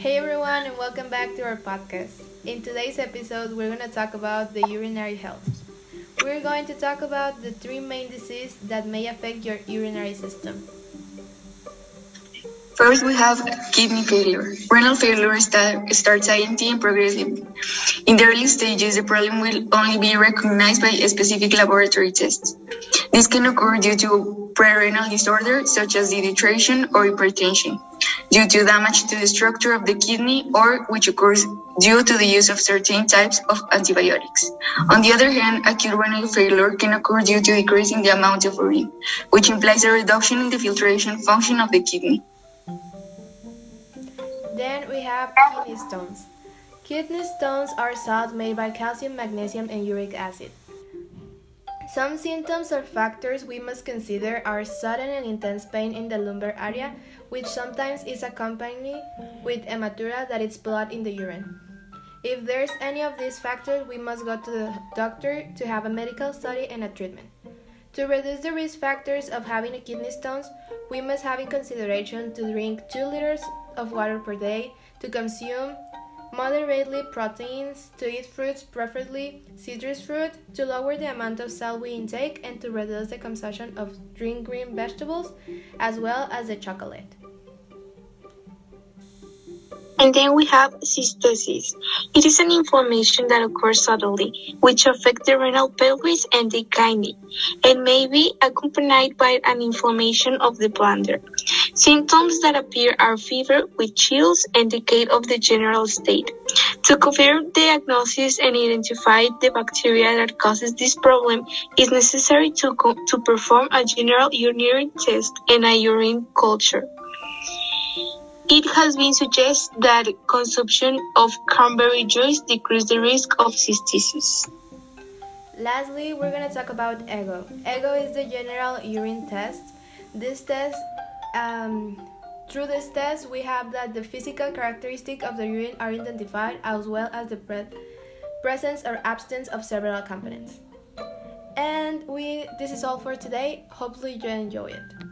Hey everyone, and welcome back to our podcast. In today's episode, we're going to talk about the urinary health. We're going to talk about the three main diseases that may affect your urinary system. First, we have kidney failure. Renal failure start, starts silently and progressively. In the early stages, the problem will only be recognized by a specific laboratory tests. This can occur due to prerenal disorder, such as dehydration or hypertension, due to damage to the structure of the kidney, or which occurs due to the use of certain types of antibiotics. On the other hand, acute renal failure can occur due to decreasing the amount of urine, which implies a reduction in the filtration function of the kidney. Then we have kidney stones. Kidney stones are salts made by calcium, magnesium, and uric acid. Some symptoms or factors we must consider are sudden and intense pain in the lumbar area, which sometimes is accompanied with hematuria that is blood in the urine. If there's any of these factors, we must go to the doctor to have a medical study and a treatment. To reduce the risk factors of having a kidney stones, we must have in consideration to drink 2 liters of water per day, to consume moderately proteins, to eat fruits, preferably citrus fruit, to lower the amount of salt we intake, and to reduce the consumption of green green vegetables, as well as the chocolate. And then we have cystitis. It is an inflammation that occurs suddenly, which affects the renal pelvis and the kidney, and may be accompanied by an inflammation of the bladder. Symptoms that appear are fever with chills, indicate of the general state. To confirm diagnosis and identify the bacteria that causes this problem, is necessary to, to perform a general urinary test and a urine culture. It has been suggested that consumption of cranberry juice decreases the risk of cystitis. Lastly, we're going to talk about EGO. EGO is the general urine test. This test, um, through this test, we have that the physical characteristics of the urine are identified as well as the pre presence or absence of several components. And we this is all for today. Hopefully you enjoy it.